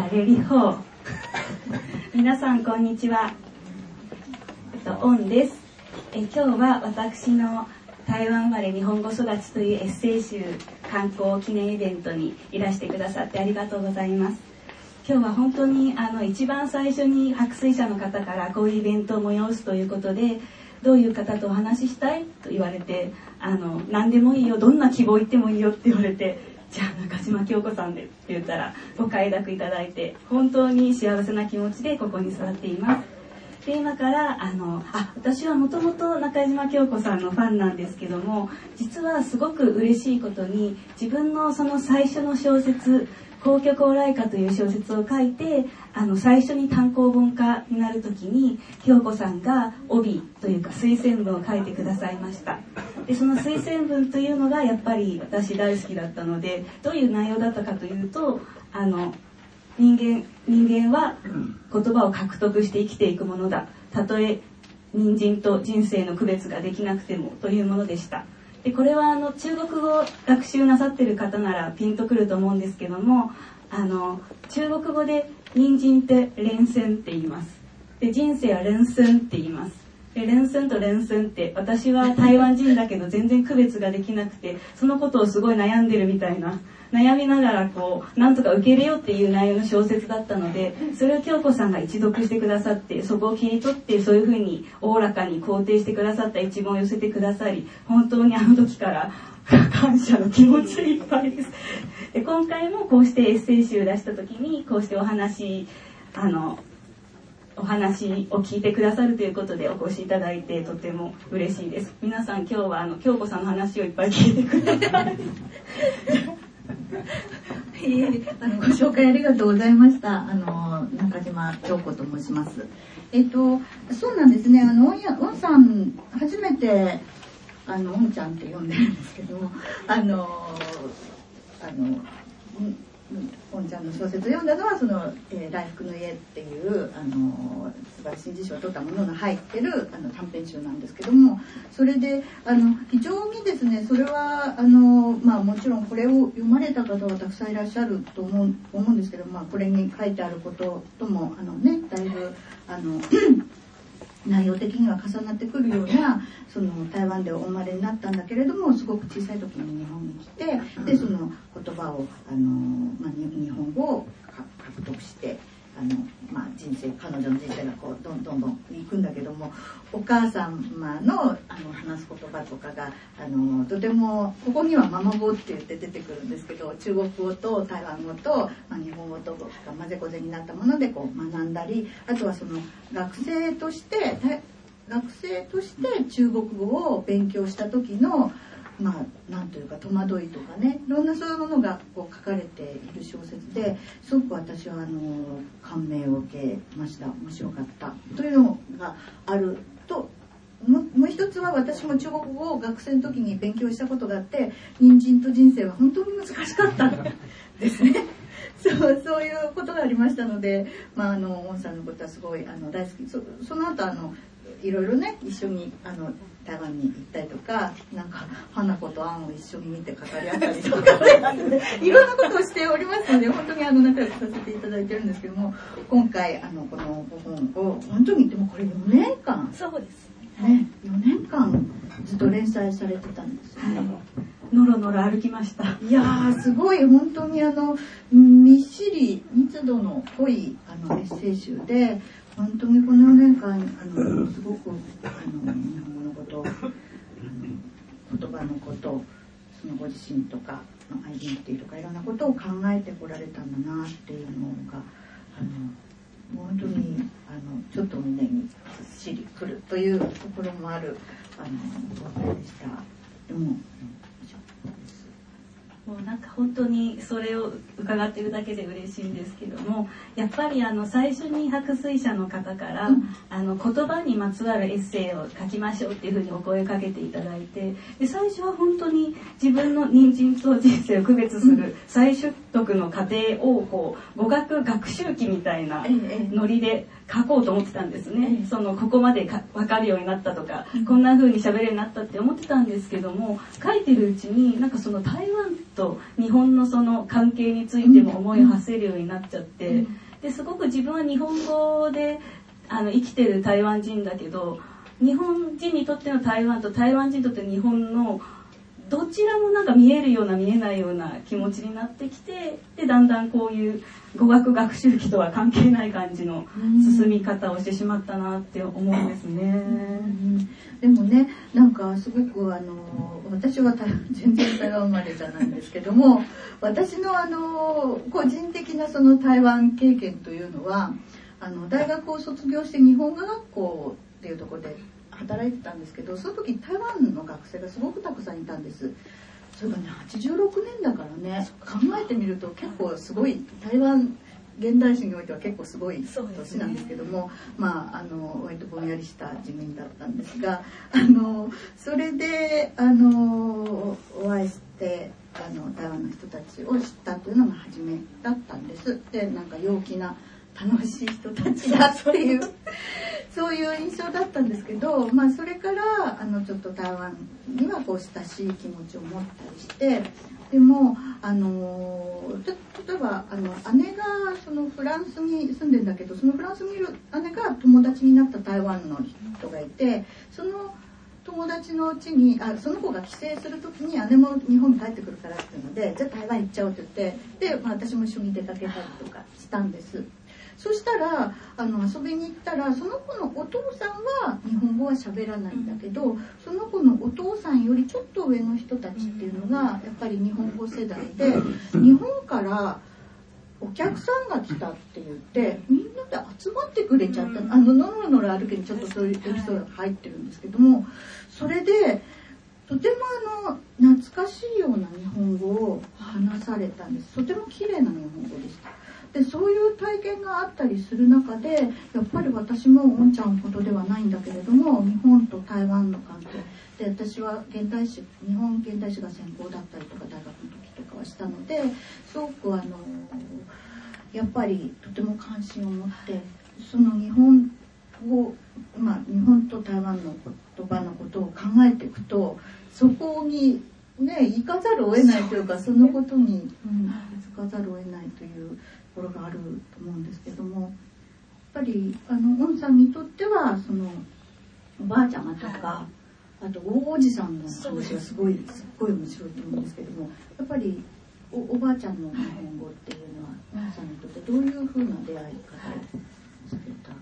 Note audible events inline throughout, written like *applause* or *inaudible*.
タレリホー皆さんこんにちは。えっとオンです。え今日は私の台湾生まれ日本語育ちというエッセイ集観光記念イベントにいらしてくださってありがとうございます。今日は本当にあの一番最初に白水社の方からこういうイベントを催すということでどういう方とお話ししたいと言われてあの何でもいいよどんな希望言ってもいいよって言われてじゃあ中島京子さんでって言ったらご快諾いただいて本当に幸せな気持ちでここに座っています。で今からあのあ私はもともと中島京子さんのファンなんですけども実はすごく嬉しいことに自分のその最初の小説「皇居高麗歌」という小説を書いてあの最初に単行本化になる時に京子さんが帯というか推薦文を書いてくださいました。でその推薦文というのがやっぱり私大好きだったのでどういう内容だったかというとあの人間人間は言葉を獲得して生きていくものだ。たとえ人参と人生の区別ができなくてもというものでした。でこれはあの中国語学習なさってる方ならピンとくると思うんですけどもあの中国語で人参って連戦って言います。で人生は連戦って言います。で連戦と連戦って私は台湾人だけど全然区別ができなくてそのことをすごい悩んでるみたいな悩みながらこうなんとか受け入れようっていう内容の小説だったのでそれを京子さんが一読してくださってそこを切り取ってそういうふうにおおらかに肯定してくださった一文を寄せてくださり本当にあの時から *laughs* 感謝の気持ちいっぱいです。で今回もこうしてエッセイ集出した時にこうしてお話あのお話を聞いてくださるということでお越しいただいてとても嬉しいです。皆さん今日はあの京子さんの話をいっぱい聞いてください。いえあのご紹介ありがとうございました。あの中島京子と申します。えっとそうなんですね。あのおんやおんさん初めてあのおんちゃんって呼んでるんですけども、あのあの。本ちゃんの小説を読んだのはその「えー、来福の家」っていうあの素晴らしい辞書を取ったものが入ってるあの短編集なんですけどもそれであの非常にですねそれはあの、まあ、もちろんこれを読まれた方はたくさんいらっしゃると思う思うんですけど、まあ、これに書いてあることともあのねだいぶあの内容的には重なってくるようなその台湾でお生まれになったんだけれどもすごく小さい時に日本に来てでその言葉をあの、まあ、日本語を獲得してあの、まあ、人生彼女の人生がこうどんどんどんいくんだけどもお母様のあの話す言葉とかがあのとてもここには「ママ語」って言って出てくるんですけど中国語と台湾語と、まあ、日本語とが混ぜこぜになったものでこう学んだりあとはその学生として学生として中国語を勉強した時のまあ、なんというか戸惑いとかねいろんなそういうものがこう書かれている小説ですごく私はあの感銘を受けました面白かったというのがあるともう一つは私も中国語を学生の時に勉強したことがあって人参と人生は本当に難しかったですね。そうそういうことがありましたので、まあ、あのモンさんのことはすごいあの大好き。そその後あのいろいろね一緒にあの台湾に行ったりとかなんか花子とアンを一緒に見て語り合ったりとか、ね、*laughs* いろんなことをしておりますので本当にあの仲良くさせていただいてるんですけども今回あのこの5本を本当にでもこれ4年間。そうですね。4年間ずっと連載されてたんですよね。はいのろのろ歩きました。いや、すごい、本当にあの、みっしり密度の濃いあのエッセイ集で、本当にこの4年間、あの、すごく、あの、日本語のこと、言葉のこと、そのご自身とかアイデンティティとかいろんなことを考えてこられたんだなっていうのが、あの、本当に、あの、ちょっと胸にずっしりくるというところもある、あの、話でした。でも、もうなんか本当にそれを伺ってるだけで嬉しいんですけどもやっぱりあの最初に白水社の方から、うん、あの言葉にまつわるエッセイを書きましょうっていうふうにお声かけていただいてで最初は本当に自分の人参と人生を区別する最初徳の過程をこう語学学習記みたいなノリで書こうと思ってたんですね。そのここまでか分かるようになったとか、こんな風に喋れるようになったって思ってたんですけども、書いてるうちになんかその台湾と日本のその関係についても思いを馳せるようになっちゃって、ですごく自分は日本語であの生きてる台湾人だけど、日本人にとっての台湾と台湾人にとっての日本のどちらもなんか見えるような見えないような気持ちになってきてでだんだんこういう語学学習期とは関係ない感じの進み方をしてしまったなって思うんですね。でもねなんかすごくあの私は全然台湾生まれじゃないんですけども *laughs* 私のあの個人的なその台湾経験というのはあの大学を卒業して日本語学校っていうところで働いてたんですけどその時台湾の学生がすごくたくさんいたんです。それがね86年だからね考えてみると結構すごい台湾現代史においては結構すごい年なんですけども、ね、まああの割とぼんやりした地面だったんですがあのそれであのお会いしてあの台湾の人たちを知ったというのが初めだったんです。でなんか陽気な楽しい人たちだっていうそういう印象だったんですけど、まあ、それからあのちょっと台湾にはこう親しい気持ちを持ったりしてでもあの例えばあの姉がそのフランスに住んでんだけどそのフランスにいる姉が友達になった台湾の人がいてその友達のうちにあその子が帰省する時に姉も日本に帰ってくるからっていうのでじゃあ台湾行っちゃおうって言ってで、まあ、私も一緒に出かけたりとかしたんです。そしたらあの遊びに行ったらその子のお父さんは日本語は喋らないんだけどその子のお父さんよりちょっと上の人たちっていうのがやっぱり日本語世代で日本からお客さんが来たって言ってみんなで集まってくれちゃった。あののろのろ歩けにちょっとそういうエピソードが入ってるんですけどもそれでとてもあの懐かしいような日本語を話されたんです。とても綺麗な日本語でした。でそういう体験があったりする中でやっぱり私もおんちゃんほどではないんだけれども日本と台湾の関係。で私は現代史日本現代史が専攻だったりとか大学の時とかはしたのですごくあのやっぱりとても関心を持ってその日本を、まあ、日本と台湾の言葉のことを考えていくとそこにね行かざるを得ないというかそのことに、うん、行かざるを得ないというころがあると思うんですけどもやっぱりあのさんにとってはそのおばあちゃまとか、あと大おじさんの話がす。ごいすっごい面白いと思うんですけどもやっぱりおおばあちゃんの日本語っていうのはゴンさんにとってどういうふうな出会い方をされた？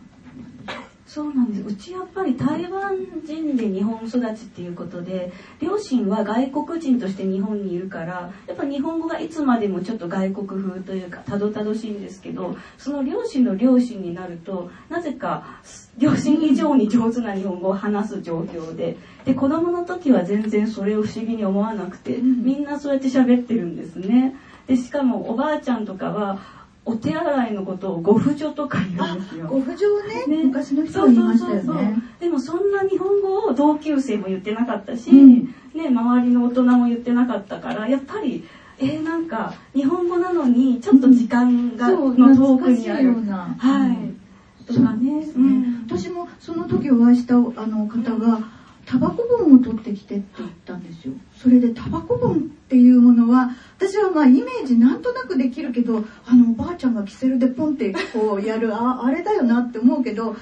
そうなんですうちやっぱり台湾人で日本育ちっていうことで両親は外国人として日本にいるからやっぱ日本語がいつまでもちょっと外国風というかたどたどしいんですけどその両親の両親になるとなぜか両親以上に上手な日本語を話す状況でで子供の時は全然それを不思議に思わなくてみんなそうやって喋ってるんですね。でしかもおばあちゃんとかはお手洗いのことをご不助とか言うんですよ。ご不助ねね。昔の人は言いましたよね。でもそんな日本語を同級生も言ってなかったし、うん、ね、周りの大人も言ってなかったからやっぱりえー、なんか日本語なのにちょっと時間が、うん、の遠くにある。はい。とかね、うん、私もその時お会いしたあの方が、タバコ本を取ってきてって言ったんですよ。それでタバコ本っていうものは、私はまあイメージなんとなくできるけど、あのおばあちゃんがキセルでポンってこうやる、あ、あれだよなって思うけど、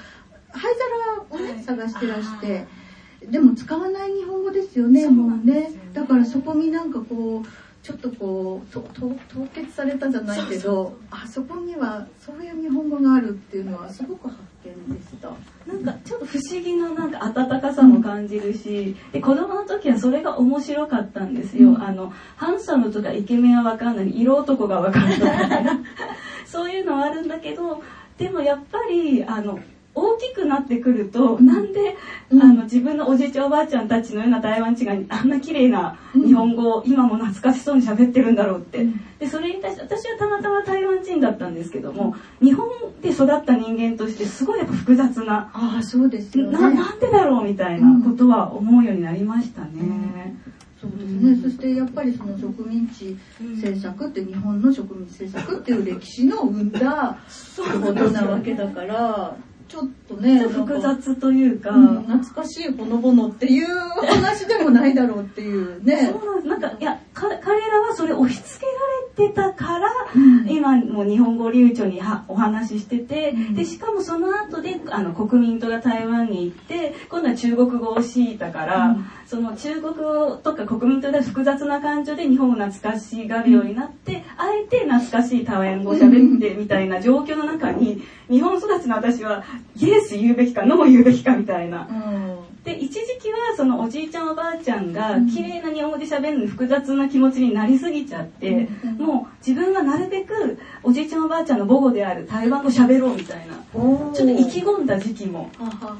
灰皿をね、探してらして、でも使わない日本語ですよね、もうね。だからそこになんかこう、ちょっとこうとと凍結されたじゃないけどあそこにはそういう日本語があるっていうのはすごく発見でした。なんかちょっと不思議ななんか温かさも感じるし、で子供の時はそれが面白かったんですよ、うん、あのハンサムとかイケメンは分かんない。色男が分かるとか、*laughs* そういうのはあるんだけどでもやっぱりあの大きくなってくると、なんで、うん、あの自分のおじいちゃんおばあちゃんたちのような台湾人があんな綺麗な日本語を今も懐かしそうに喋ってるんだろうって、でそれに対して私はたまたま台湾人だったんですけども日本で育った人間としてすごいやっぱ複雑なあそうですよ、ね、ななんでだろうみたいなことは思うようになりましたね。そうですね、そしてやっぱりその植民地政策って日本の植民地政策っていう歴史の生んだことなわけだからちょっとね複雑というか、うん、懐かしいほのぼのっていう話でもないだろうっていうね。*laughs* そうなんかいや彼らはそれ押し付けられてたから、うん、今も日本語流暢にはお話ししてて、うん、でしかもその後であの国民党が台湾に行って今度は中国語を強いたから、その中国語とか国民党で複雑な感情で日本を懐かしがるようになって、あえて懐かしい台湾語を喋ってみたいな状況の中に日本育ちの私はイエス言うべきかノー言うべきかみたいな。で一時期はそのおじいちゃんおばあちゃんが綺麗な日本語で喋るのに複雑な気持ちになりすぎちゃって、もう自分はなるべくおじいちゃんおばあちゃんの母語である台湾語喋ろうみたいな。ちょっと意気込んだ時期も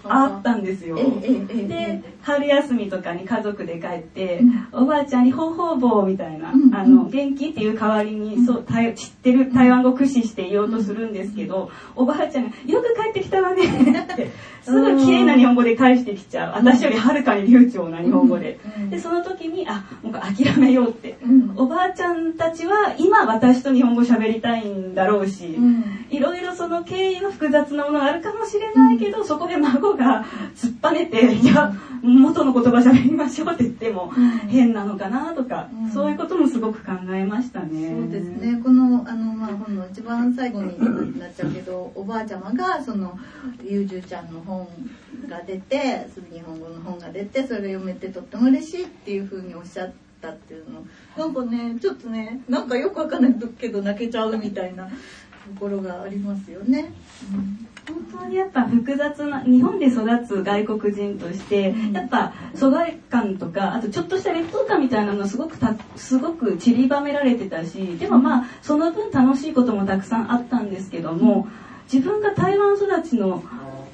あったんですよ。で春休みとかに家族で帰って、おばあちゃんに「ほうほうぼう」みたいな、あの元気っていう代わりにそう知ってる台湾語駆使して言おうとするんですけど、おばあちゃんが「よく帰ってきたわね」って *laughs* すぐ綺麗な日本語で返してきちゃう。私よりはるかに流暢な日本語で。でその時にあもう諦めようって、おばあちゃんたちは今私と日本語喋りたいんだろうし、いろいろその経緯の複雑なものがあるかもしれないけど、そこで孫が突っぱねて「いや元の言葉喋りましょう」って言っても変なのかなとか、そういうこともすごく考えましたね。そうですね。このあの、まあ、本の一番最後になっちゃうけど *laughs* おばあちゃまがそのゆうじゅうちゃんの本が出て日本語の本が出てそれを読めてとっても嬉しいっていうふうにおっしゃったっていうの。なんかねちょっとねなんかよくわかんないけど泣けちゃうみたいなところがありますよね。うん本当にやっぱ複雑な日本で育つ外国人として、やっぱ疎外感とかあとちょっとした劣等感みたいなのすごくたすごく散りばめられてたしでもまあその分楽しいこともたくさんあったんですけども自分が台湾育ちの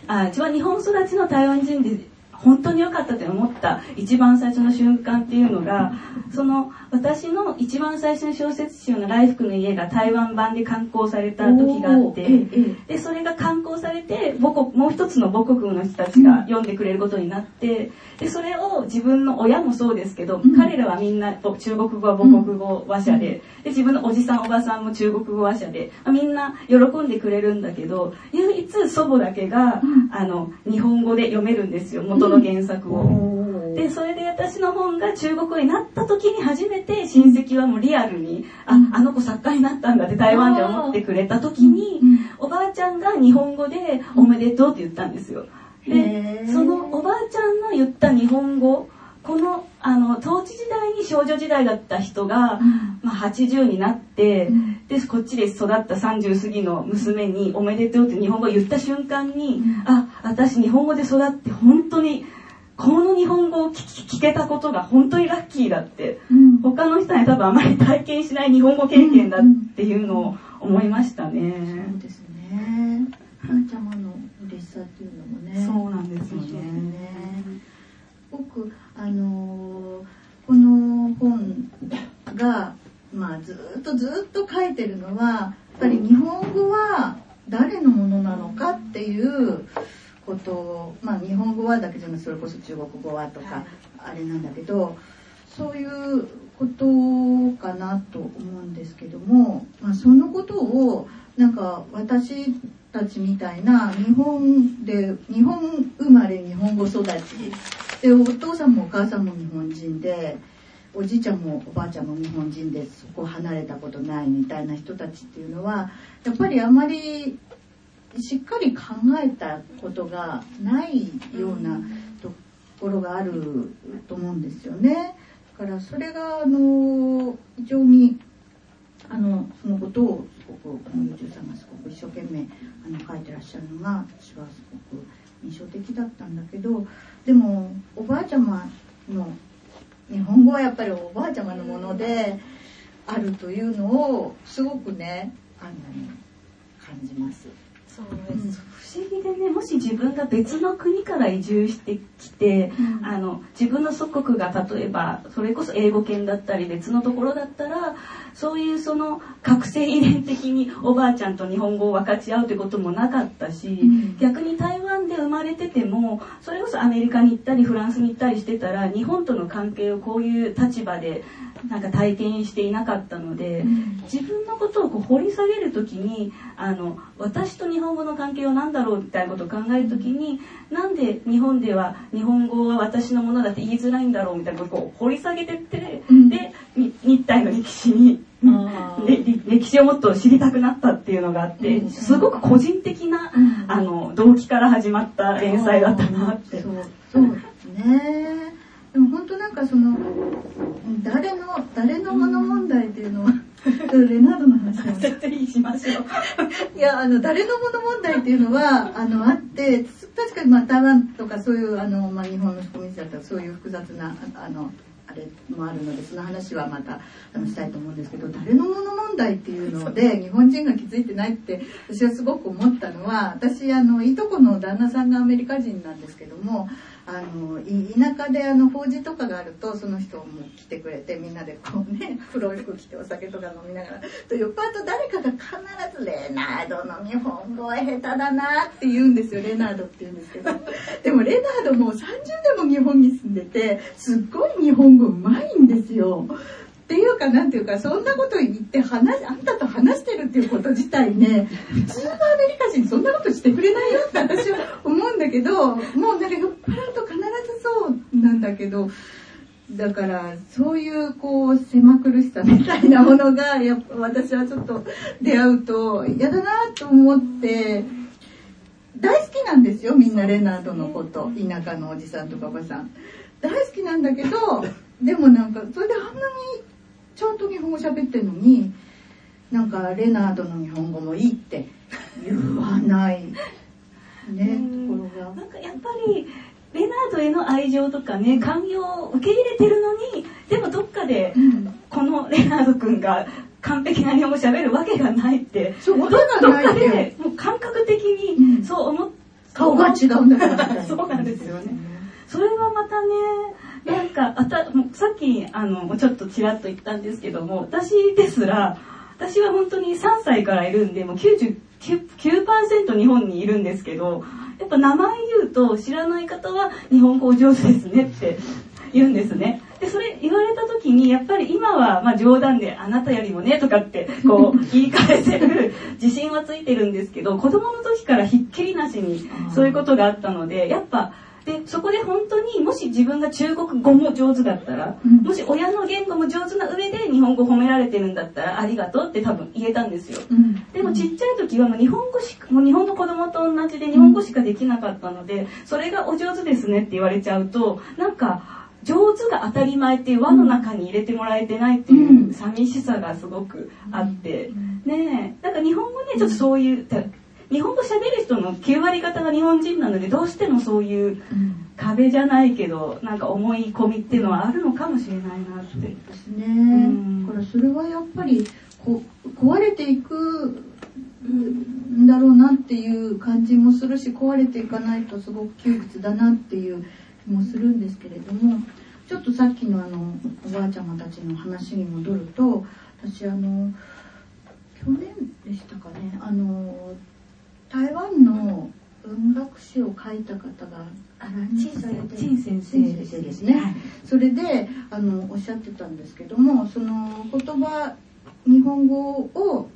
あ一番日本育ちの台湾人で本当に良かったって思った一番最初の瞬間っていうのがその私の一番最初の小説集の「来福の家」が台湾版で刊行された時があってでそれが刊行されて母国もう一つの母国の人たちが読んでくれることになってでそれを自分の親もそうですけど、彼らはみんな中国語は母国語話者でで自分のおじさんおばさんも中国語話者でみんな喜んでくれるんだけど唯一祖母だけが、あの日本語で読めるんですよ元の原作を。でそれで私の本が中国語になった時に初めて親戚はもうリアルに「ああの子作家になったんだ」って台湾で思ってくれた時におばあちゃんが日本語で「おめでとう」って言ったんですよ。でそのおばあちゃんの言った日本語このあの統治時代に少女時代だった人が、まあ、80になって、でこっちで育った30過ぎの娘に「おめでとう」って日本語を言った瞬間に、あ私日本語で育って本当にこの日本語を聞けたことが本当にラッキーだって、他の人に多分あまり体験しない日本語経験だっていうのを思いましたね。そうですね。花ちゃまの嬉しさっていうのもね。そうなんですよね。僕あの、この本がまあずっとずっと書いてるのはやっぱり日本語は誰のものなのかっていうことをまあ日本語はだけじゃなくそれこそ中国語はとかあれなんだけどそういうことかなと思うんですけども、まあ、そのことをなんか私たちみたいな日本で日本生まれ日本語育ちでお父さんもお母さんも日本人でおじいちゃんもおばあちゃんも日本人でそこ離れたことないみたいな人たちっていうのはやっぱりあまりしっかり考えたことがないようなところがあると思うんですよね。だからそれがあの非常にあのそのことをすごくこの y o さんがすごく一生懸命あの書いてらっしゃるのが私はすごく印象的だったんだけどでもおばあちゃまの日本語はやっぱりおばあちゃまのものであるというのをすごくねあの感じます。そうです、不思議でねもし自分が別の国から移住してきて、うん、あの自分の祖国が例えばそれこそ英語圏だったり別のところだったらそういうその覚醒遺伝的におばあちゃんと日本語を分かち合うということもなかったし、うん、逆に台湾本で生まれててもそれこそアメリカに行ったりフランスに行ったりしてたら日本との関係をこういう立場でなんか体験していなかったので、自分のことをこう掘り下げる時にあの私と日本語の関係は何だろうみたいなことを考える時になんで日本では日本語は私のものだって言いづらいんだろうみたいなことを掘り下げてって、うんでに日体の歴史に。歴史をもっと知りたくなったっていうのがあって、うん。すごく個人的な、うん。あの動機から始まった連載だったなって。そうそうですね。でも本当なんかその誰の誰のもの問題っていうのはレナードの話なんです絶対しましょう。*laughs* いやあの誰のもの問題っていうのはあのあって確かにまあ台湾とかそういうあの、まあ、日本の植民地だったらそういう複雑なああのあれもあるのでその話はまたあのしたいと思うんですけど誰のもの問題っていうので日本人が気づいてないって私はすごく思ったのは私あのいとこの旦那さんがアメリカ人なんですけどもあのい田舎であの法事とかがあるとその人も来てくれてみんなでこうね黒い服着てお酒とか飲みながらと酔っ払うと誰かが必ず「レナードの日本語は下手だな」って言うんですよ *laughs* レナードって言うんですけどでもレナードもう30年も日本に住んでてすっごい日本語うまいんですよ。っていうかなんていうかそんなこと言って話あんたと話してるっていうこと自体ね普通のアメリカ人そんなことしてくれないよって私は思うんだけどもうなんか酔っ払うなんだけどだからそういうこう狭苦しさみたいなものがや私はちょっと出会うと嫌だなと思って大好きなんですよみんなレナードのこと。田舎のおじさんとかおばさん。大好きなんだけどでもなんかそれであんなにちゃんと日本語喋ってるのになんかレナードの日本語もいいって言わない。ねところが。なんかやっぱりレナードへの愛情とかね寛容を受け入れてるのにでもどっかでうん。このレナード君が完璧な日本語喋るわけがないってそうどっかでもう感覚的うん。にそう思っ顔が違うんだから。*laughs* そうなんですよね。それはまたねなんかあたもうさっきあのちょっとちらっと言ったんですけども私ですら私は本当に3歳からいるんでもう99%日本にいるんですけどやっぱ名前言うと知らない方は日本語お上手ですねって *laughs* 言うんですね。でそれ言われた時にやっぱり今はまあ冗談で「あなたよりもね」とかってこう *laughs* 言い返せる自信はついてるんですけど子供の時からひっきりなしにそういうことがあったのでやっぱでそこで本当にもし自分が中国語も上手だったら、うん。もし親の言語も上手な上で日本語褒められてるんだったらありがとうって多分言えたんですよ。うん。でもちっちゃい時はもう日本語しか、もう日本の子供と同じで日本語しかできなかったので、それがお上手ですねって言われちゃうと、なんか、上手が当たり前っていう輪の中に入れてもらえてないっていううん。寂しさがすごくあって、ねえ、なんか日本語ね、ちょっとそういう、た日本語喋る人の9割方が日本人なので、どうしてもそういううん。壁じゃないけど、なんか思い込みっていうのはあるのかもしれないなって。ですね、ん。だからそれはやっぱりこ壊れていくんだろうなっていう感じもするし壊れていかないとすごく窮屈だなっていう気もするんですけれどもちょっとさっきのあのおばあちゃまたちの話に戻ると私あの去年でしたかねあの台湾の文学史を書いた方があ陳先生ですね。はい。それであのおっしゃってたんですけどもその言葉日本語を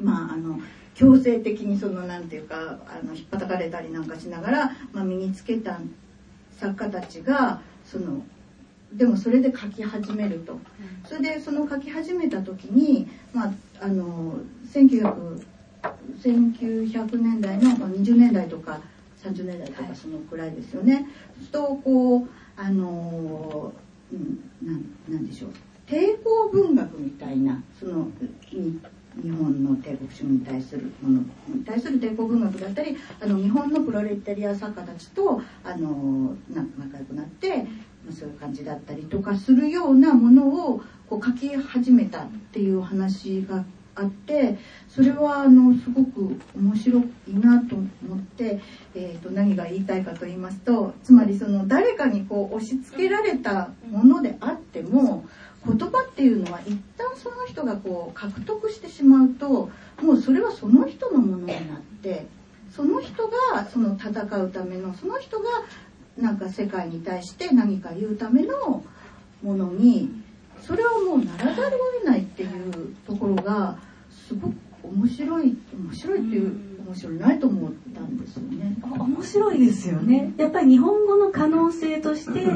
まああの強制的にそのなんていうかあの引っ叩かれたりなんかしながら、まあ、身につけた作家たちがそのでもそれで書き始めると。それでその書き始めた時に、まあ、あの1900 1900年代のまあ20年代とか30年代とかそのくらいですよね。そうするとこうあのうんなんなんでしょう抵抗文学みたいなそのに日本の帝国主義に対するものに対する抵抗文学だったりあの日本のプロレタリア作家たちとあのな仲良くなってまあそういう感じだったりとかするようなものをこう書き始めたっていう話があってそれはあのすごく面白いなと思って、えー、と何が言いたいかと言いますとつまりその誰かにこう押し付けられたものであっても言葉っていうのは一旦その人がこう獲得してしまうともうそれはその人のものになってその人がその戦うためのその人がなんか世界に対して何か言うためのものにそれをもうならざるを得ないっていうところがすごく面白い面白いっていう面白い。ない。と思ったんですよね。面白い。ですよね。やっぱり日本語の可能性として、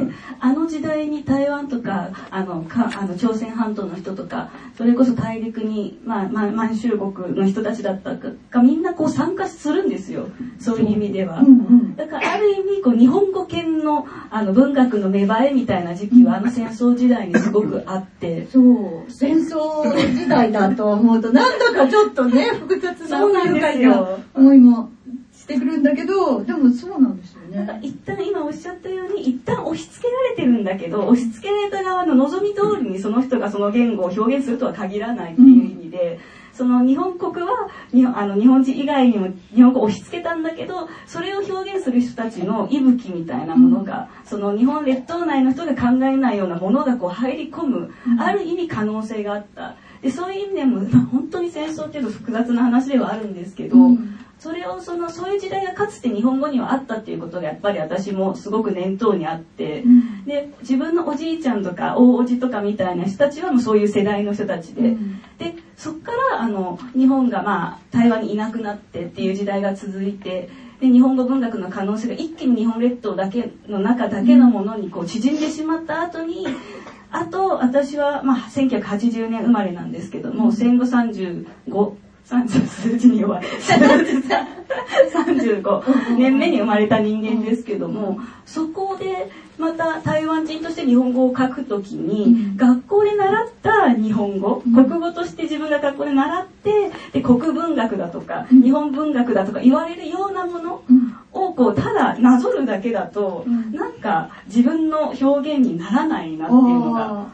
あの時代に台湾とか、あの、かあの朝鮮半島の人とか、それこそ大陸に、まあ、まあ、満州国の人たちだったか、みんなこう参加するんですよ。そうい。う意味では。うんうんだからある意味こう日本語圏のあの文学の芽生えみたい。な時期はあの戦争時代にすごくあって。そう戦争時代だと思うとなんだかちょっとね複雑なそうなんですよ思いもしてくるんだけどでもそうなんですよなんかね。一旦今おっしゃったように一旦押し付けられてるんだけど押し付けられた側の望み通りにその人がその言語を表現するとは限らないっていう意味で、その日本国はにあの日本人以外にも日本語を押し付けたんだけどそれを表現する人たちの息吹みたいなものが、その日本列島内の人が考えないようなものがこう入り込む、ある意味可能性があった。でそういう意味でも、まあ本当に戦争っていうと複雑な話ではあるんですけど、うん。それをそのそういう時代がかつて日本語にはあったっていうことがやっぱり私もすごく念頭にあって、うん。で自分のおじいちゃんとか大おじとかみたいな人たちはもうそういう世代の人たちで、うん。でそっからあの日本がまあ台湾にいなくなってっていう時代が続いてで日本語文学の可能性が一気に日本列島だけの中だけのものにこう縮んでしまった後にあと私はまあ1980年生まれなんですけども、戦後35 30数字に弱い。35年目に生まれた人間ですけどもそこでまた台湾人として日本語を書くときに、学校で習った日本語、国語として自分が学校で習ってで国文学だとか、日本文学だとか言われるようなものうんをこうただなぞるだけだと、うん。なんか自分の表現にならないなっていうのが。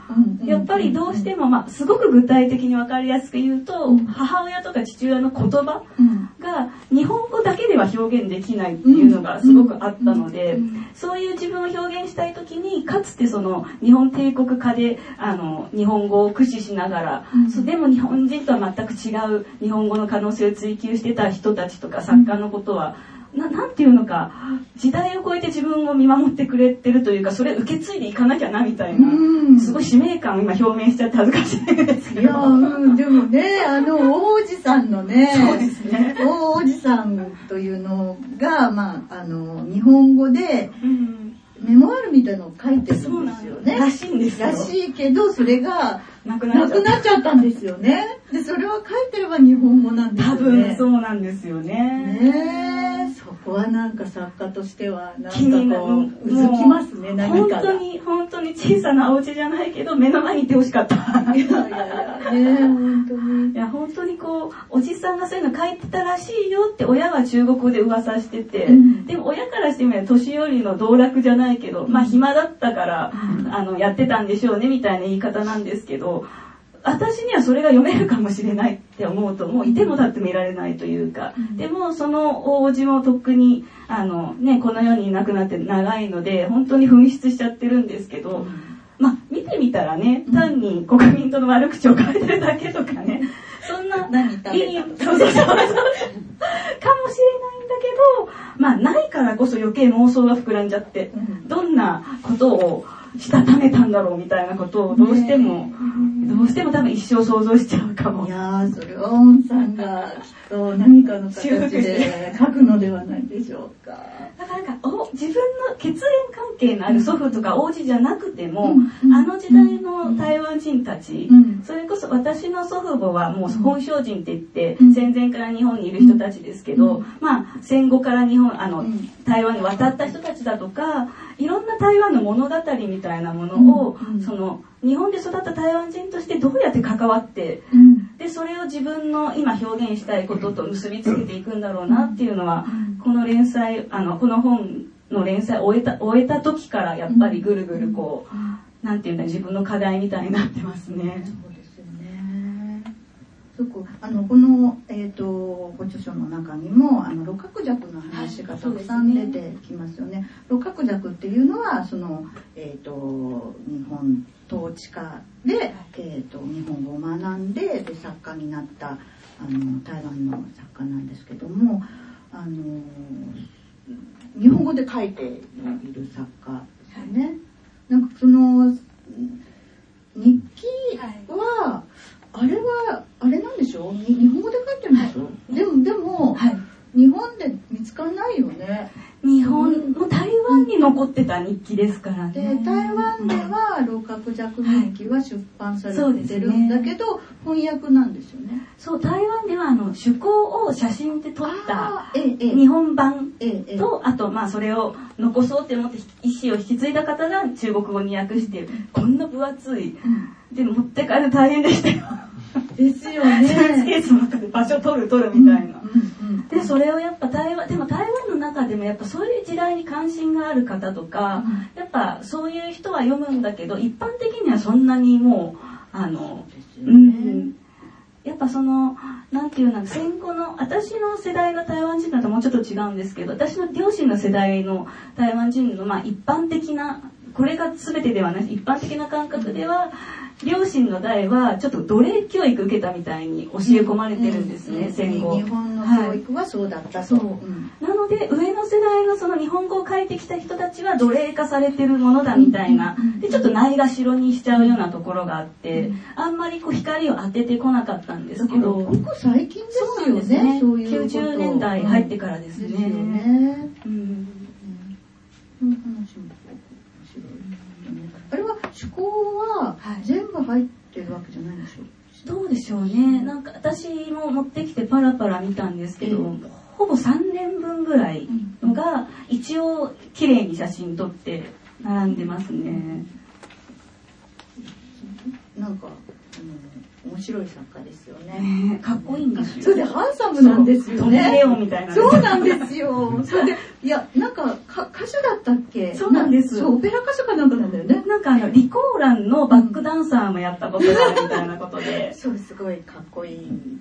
やっぱりどうしても、まあ、すごく具体的に分かりやすく言うと、うん。母親とか父親の言葉うん。が日本語だけでは表現できないっていうのがすごくあったので、うん。そういう自分を表現したい時にかつてその日本帝国化であの日本語を駆使しながら、うん。でも日本人とは全く違う日本語の可能性を追求してた人たちとか作家のことは、ななんていうのか時代を超えて自分を見守ってくれてるというかそれ受け継いでいかなきゃなみたいな、うんすごい使命感を今表明しちゃって恥ずかしいですけど。いやうんでもねあの大おじさんのねそうですね大おじさんというのが、まあ、あの日本語でうんメモアールみたいのを書いてるそうんですよね。らしいんですよらしいけどそれがなくなっちゃったんですよね。でそれは書いてれば日本語なんですよ多ね。分そうなんですよね。ねこはなんか作家としてはなんか気になこううずきますね何本かが。当に本当に小さなお家じゃないけど目の前にいてほしかった。いやいやいやねえ本当に。いや本当にこうおじさんがそういうの書いてたらしいよって親は中国語で噂してて、うんでも親からしてみれば年寄りの道楽じゃないけど、まあ暇だったから、うんあのやってたんでしょうねみたいな言い方なんですけど私にはそれが読めるかもしれないって思うともういても立って見られないというか、うん。でもその大叔父もとっくにあの、ね、この世にいなくなって長いので本当に紛失しちゃってるんですけど、まあ見てみたらね単に国民党の悪口を書いてるだけとかね。*laughs* そんな何食べたいいそうそうそう。かもしれないんだけどまあないからこそ余計妄想が膨らんじゃって、うん。どんなことをしたためたんだろうみたいなことをどうしても、どうしても多分一生想像しちゃうかもい。やーそれはオンさんがきっと何かの形で書くのではないでしょうか。だからなんかお自分の血縁関係のある祖父とか王子じゃなくても、うんあの時代の台湾人たち、うん。それこそ私の祖父母はもう本省人って言って、うん。戦前から日本にいる人たちですけど、うん。まあ戦後から日本あの、うん。台湾に渡った人たちだとかいろんな台湾の物語みたいなものを、その日本で育った台湾人としてどうやって関わってうんでそれを自分の今表現したいことと結びつけていくんだろうなっていうのは、うんこの連載あのこの本の連載を終えた終えた時からやっぱりぐるぐるこう、なんていうんだ自分の課題みたいになってますね。そうですよね。そこあのこのえっ、とご著書の中にもあの六角弱の話がたくさん出てきますよね。六角弱っていうのはそのえっ、と日本統治下でえっ、と日本語を学んでで作家になったあの台湾の作家なんですけども。あの日本語で書いている作家ですよね。なんかその日記は、あれはあれなんでしょう？に日本語で書いてるんでしょ、でもでも、はい。日本で見つかんないよね。日本、もう台湾に残ってた日記ですからでね。台湾では「六角弱日記」は出版されてるんだけど、翻訳なんですよね。そう、台湾ではあの、趣向を写真で撮った日本版と、あと、まあ、それを残そうって思って意思を引き継いだ方が中国語に訳して、こんな分厚い。で、持って帰る大変でしたよ。ですよ *laughs* スーツケね。ースの中で場所取る取るみたいな。うんうんで、それをやっぱ台湾、でも台湾の中でもやっぱそういう時代に関心がある方とか、やっぱそういう人は読むんだけど、一般的にはそんなにもう、あの、うね。ん、やっぱその、なんていうの、戦後の、私の世代の台湾人だともうちょっと違うんですけど、私の両親の世代の台湾人の、まあ一般的な、これが全てではないし、一般的な感覚では、両親の代はちょっと奴隷教育受けたみたいに教え込まれてるんですね、うん戦後。日本の教育はそうだったと。そうなので上の世代のその日本語を書いてきた人たちは奴隷化されてるものだみたいなでちょっとないがしろにしちゃうようなところがあってあんまりこう光を当ててこなかったんですけどごく最近ですそうなよね。んですねそういうこと90年代入ってからですね。うんこの話も面白いね。あれは趣向ははい。全部入ってるわけじゃないんでしょどうでしょうね。なんか私も持ってきてパラパラ見たんですけど、うん。ほぼ3年分ぐらいのが一応綺麗に写真撮って並んでますね。なんか、あの、面白い作家ですよね。ねかっこいいんですよ。それでハンサムなんですよトミーレオみたいな。そうなんですよ。それで、いや、なんかか歌手だったっけ？そうなんですそう、オペラ歌手かなんかなんだよね。なんかあの、リコーランのバックダンサーもやったことがあるみたいなことで。*laughs* そう、すごいかっこいい。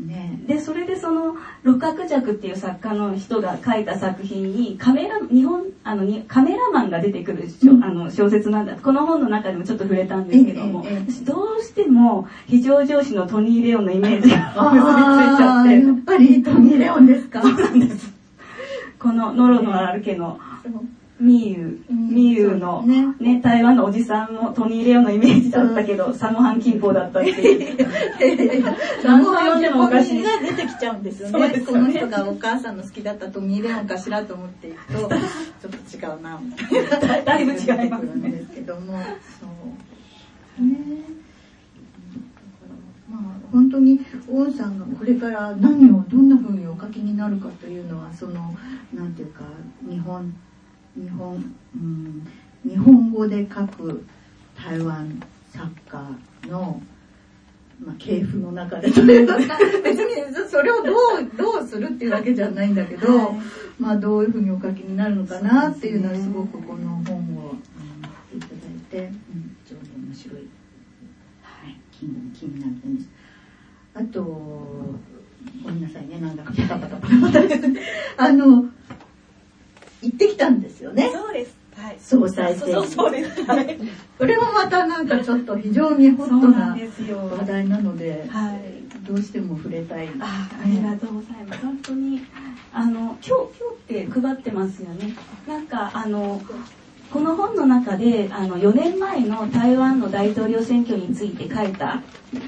ね。で、それでその、六角尺っていう作家の人が書いた作品に、カメラ、日本、あの、にカメラマンが出てくる小,、うん。あの小説なんだ。この本の中でもちょっと触れたんですけども、ええええ私どうしても非常上司のトニー・レオンのイメージがあ結びついちゃって。あやっぱりトニー・レオンですか？そうなんです。このノロの歩けのそうミーユ、うんミーユのねね、台湾のおじさんもトニー・レオンのイメージだったけど、サモハン近郊だったっていう。何と呼んでもおかしいが出てきちゃうんですよね。ねこの人がお母さんの好きだったトミー・レオンかしらと思っていくと、*laughs* ちょっと違うな、みたいな。だいぶ違いますね出てくるんですけども、そう。ねまあ、本当にオンさんがこれから何をどんな風にお書きになるかというのはそのなんていうか日本日本、うん、日本語で書く台湾作家の、まあ、系譜の中でというか *laughs* 別にそれをどうどうするっていうわけじゃないんだけど、はいまあどういうふうにお書きになるのかなっていうのはすごくこの本を、うん、いただいて、うん、非常に面白い、はい、気に気になる点です。あとごめんなさいねなんだかパタパタパタパタあの行ってきたんですよね。そうです。はい。総裁選そうそうです。はい。*laughs* これもまたなんかちょっと非常にホットな。話題なので、はい。どうしても触れたい。あありがとうございます。本当に、あの、今日、今日って配ってますよね。なんか、あの、この本の中で、あの、4年前の台湾の大統領選挙について書いた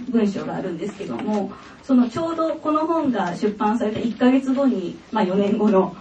文章があるんですけども、そのちょうどこの本が出版された1ヶ月後に、まあ4年後の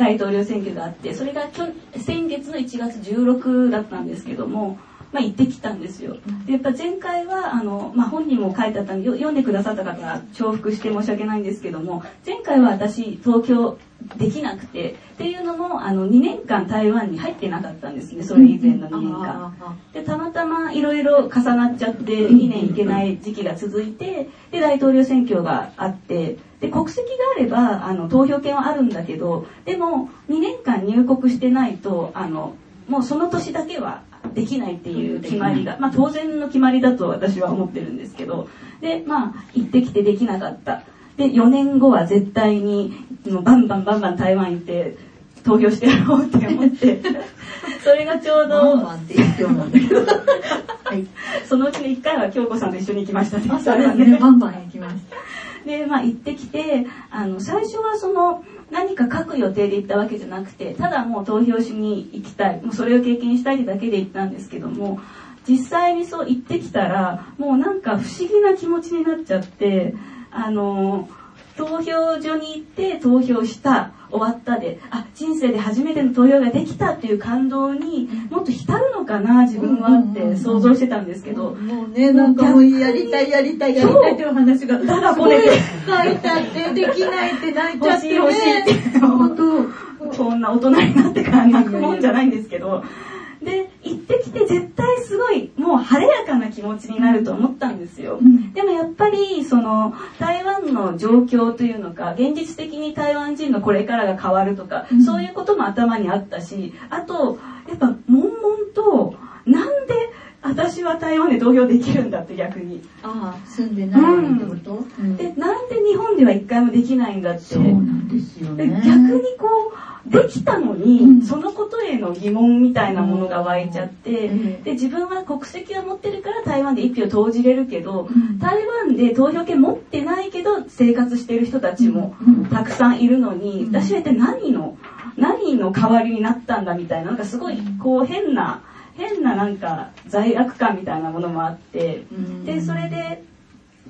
大統領選挙があって、それがきょ先月の1月16だったんですけども、まあ行ってきたんですよ。で、やっぱ前回は、あの、まあ本人も書いてあったんで、よ読んでくださった方は重複して申し訳ないんですけども、前回は私、東京できなくて、っていうのも、あの、2年間台湾に入ってなかったんですね、それ以前の2年間。あで、たまたまいろいろ重なっちゃって、2年行けない時期が続いて、で、大統領選挙があって、で、国籍があれば、あの、投票権はあるんだけど、でも、2年間入国してないと、あの、もうその年だけはできないっていう決まりが、まあ当然の決まりだと私は思ってるんですけど、で、まあ、行ってきてできなかった。で、4年後は絶対に、もうバンバンバンバン台湾行って、投票してやろうって思って、*laughs* それがちょうバンど、バンって言ってようなんだけど。*laughs* はい。そのうちの1回は京子さんと一緒に行きましたね。あ、そうですね。バンバン行きました。で、まあ行ってきて、あの、最初はその、何か書く予定で行ったわけじゃなくて、ただもう投票しに行きたい、もうそれを経験したいだけで行ったんですけども、実際にそう行ってきたら、もうなんか不思議な気持ちになっちゃって、あの、投票所に行って投票した、終わったで、あ、人生で初めての投票ができたっていう感動にもっと浸るのかな、自分はって想像してたんですけど。もうね、なんかもうやりたいやりたいやりたいっていう話が、ただこねて。書いてあって、できないって泣いちゃって、ね。欲しい欲しいって。本当そんな大人になってから泣くもんじゃないんですけど。で、行ってきて絶対すごいもう晴れやかな気持ちになると思ったんですよ。うん、でもやっぱりその台湾の状況というのか、現実的に台湾人のこれからが変わるとか、うん、そういうことも頭にあったし、あと、やっぱ悶々と、私は台湾で投票できるんだって逆に。ああ、住んでないってこと、うん、で、なんで日本では一回もできないんだって。そうなんですよね。逆にこう、できたのに、うん、そのことへの疑問みたいなものが湧いちゃって、うん、で自分は国籍を持ってるから台湾で一票投じれるけど、うん、台湾で投票権持ってないけど生活してる人たちもたくさんいるのに、私は一体何の何の代わりになったんだみたいななんかすごいこう変な変ななんか罪悪感みたいなものもあって、でそれで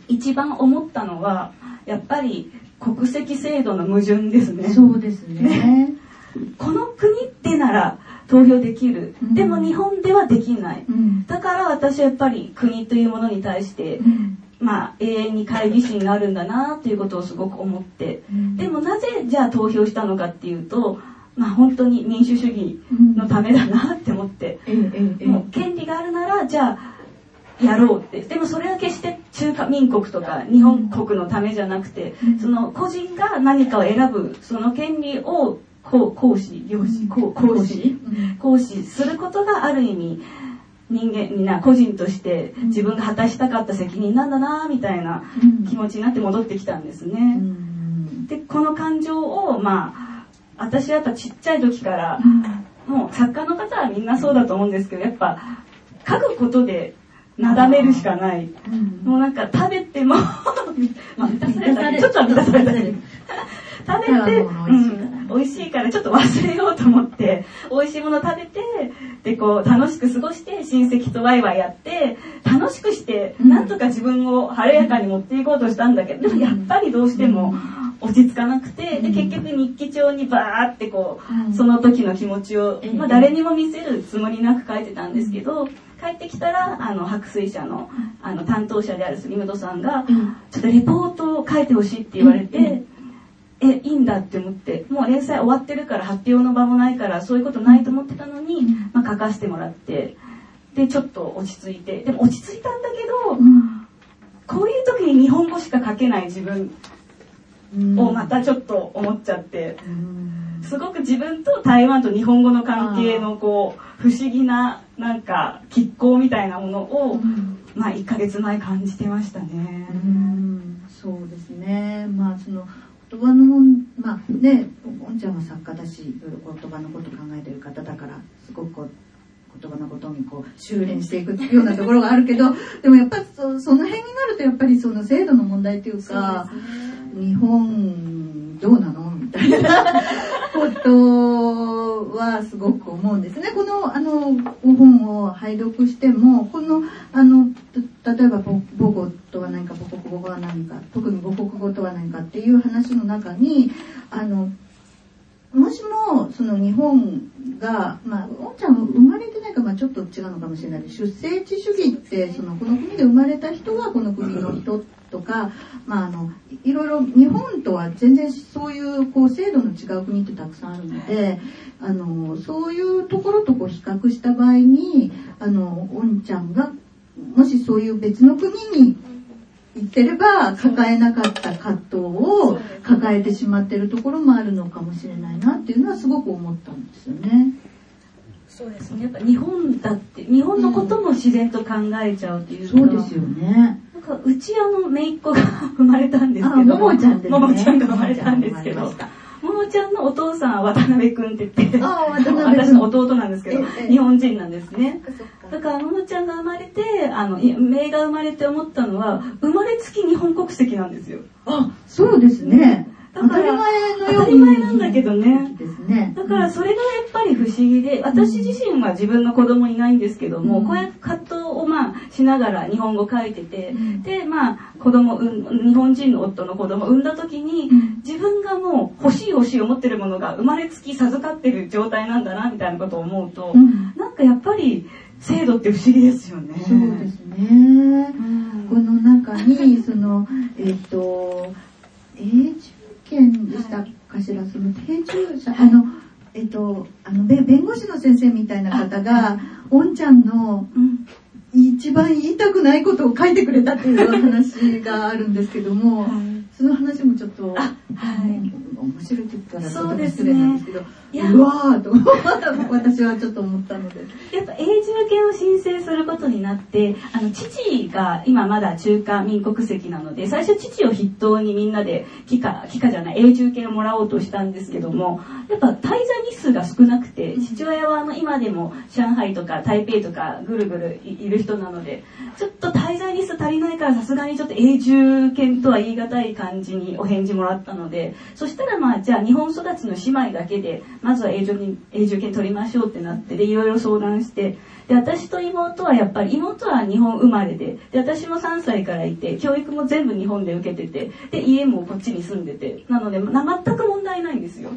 一番思ったのはやっぱり国籍制度の矛盾ですね。そうですね。この国ってなら投票できる、うん、でも日本ではできない、うん、だから私はやっぱり国というものに対して、うん、まあ永遠に懐疑心があるんだなということをすごく思って、でもなぜじゃあ投票したのかっていうとまあ本当に民主主義のためだなって思って、もう権利があるならじゃあやろうって。でもそれは決して中華民国とか日本国のためじゃなくて、その個人が何かを選ぶその権利を講師行師講師講師することがある意味人間みんな個人として自分が果たしたかった責任なんだなみたいな気持ちになって戻ってきたんですね。でこの感情をまあ私はやっぱちっちゃい時から、もう作家の方はみんなそうだと思うんですけどやっぱ書くことでなだめるしかない。もうなんか食べてもまあ、満たされたちょっとは満たされたり。*laughs* 食べて、うん、美味しいからちょっと忘れようと思って、美味しいもの食べて、で、こう、楽しく過ごして、親戚とワイワイやって、楽しくして、なんとか自分を晴れやかに持っていこうとしたんだけど、でもやっぱりどうしても落ち着かなくて、で、結局日記帳にバーってこう、その時の気持ちを、まあ誰にも見せるつもりなく書いてたんですけど、帰ってきたらあの白水社のあの担当者である杉本さんが、ちょっとレポートを書いてほしいって言われて、えいいんだって思ってもう連載終わってるから発表の場もないからそういうことないと思ってたのに、まあ、書かせてもらってでちょっと落ち着いてでも落ち着いたんだけど、うん、こういう時に日本語しか書けない自分をまたちょっと思っちゃって、うん、すごく自分と台湾と日本語の関係のこう不思議ななんか拮抗みたいなものを、うん、まあ1ヶ月前感じてましたね。そうですね。まあその言葉の本まあねおんちゃんは作家だしいろいろ言葉のこと考えてる方だからすごくこう言葉のことにこう修練していくようなところがあるけどでもやっぱりそその辺になるとやっぱりその制度の問題というか、ね、日本どうなの？みたいな *laughs* ことはすごく思うんですね。このあの本を拝読してもこのあの例えば母語とは何か母国語は何か特に母国語とは何かっていう話の中にあのもしもその日本が、まあ、おんちゃん生まれてないか、まあ、ちょっと違うのかもしれない出生地主義ってそのこの国で生まれた人はこの国の人とか、まあ、あのいろいろ日本とは全然そういうこう制度の違う国ってたくさんあるのであのそういうところとこう比較した場合にあのおんちゃんがもしそういう別の国に行ってれば抱えなかった葛藤を抱えてしまってるところもあるのかもしれないなっていうのはすごく思ったんですよね。そうですね。やっぱ日本だって日本のことも自然と考えちゃうっていうか、うん、そうですよね。なんかうちあの姪っ子が生まれたんですけど、ももちゃんで、ね、ももちゃんが生まれたんですけど、ものちゃんのお父さんは渡辺くんって言って、私の弟なんですけど、ええ日本人なんですね。だから、ののちゃんが生まれて、あの、い名が生まれて思ったのは、生まれつき日本国籍なんですよ。あ、そうですね。だから当たり前のように。当たり前なんだけどねですね。だからそれがやっぱり不思議で、私自身は自分の子供いないんですけども、うんこういう葛藤をまあしながら日本語書いてて、うんで、まあ子供、うん日本人の夫の子供を産んだ時に、うん自分がもう欲しい欲しい思ってるものが生まれつき授かってる状態なんだな、みたいなことを思うと、うんなんかやっぱり制度って不思議ですよね。そうですね。うんこの中に、その、えっ、と、永住権でしたかしら、その定住者、あの、えっ、と、あの、べ弁護士の先生みたいな方が、おんちゃんのうん。一番言いたくないことを書いてくれたっていう話があるんですけども、その話もちょっと、あはい面白いって言ったらちょっとそうです失礼なんですけど、いや。うわーと私はちょっと思ったので。やっぱ永住権を申請することになって、あの、父が今まだ中華民国籍なので、最初父を筆頭にみんなで、帰化、帰化じゃない、永住権をもらおうとしたんですけども、やっぱ滞在日数が少なくて、父親はあの、今でも上海とか台北とかぐるぐるいいる人なので、ちょっと滞在日数足りないからさすがにちょっと永住権とは言い難い感じにお返事もらったので、そしたらまあ、じゃあ日本育ちの姉妹だけで、まずは永住に永住権取りましょうってなって、で、いろいろ相談して、で、私と妹はやっぱり、妹は日本生まれで、で、私も3歳からいて、教育も全部日本で受けてて、で、家もこっちに住んでて、なので、な全く問題ないんですよ。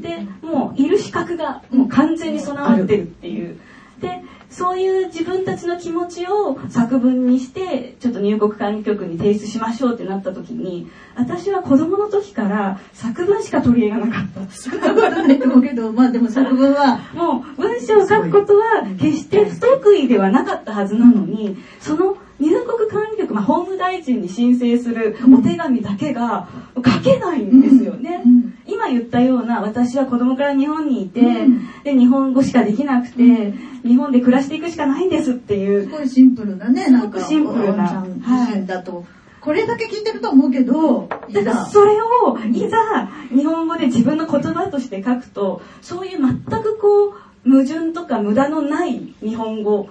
で、もう、いる資格が、もう完全に備わってるっていう。で、そういう自分たちの気持ちを作文にして、ちょっと入国管理局に提出しましょうってなった時に、私は子供の時から作文しか取り柄がなかった。そんなことないと思うけど、まあでも作文は、もう文章を書くことは決して不得意ではなかったはずなのに、その入国管理局、まあ、法務大臣に申請するお手紙だけが書けないんですよね。うん今言ったような私は子供から日本にいて、うん。で日本語しかできなくて、日本で暮らしていくしかないんですっていう。すごいシンプルなね、なんか、シンプルな。自身だと、これだけ聞いてると思うけど、いだからざ、それをいざ日本語で自分の言葉として書くとそういう全くこう矛盾とか無駄のない日本語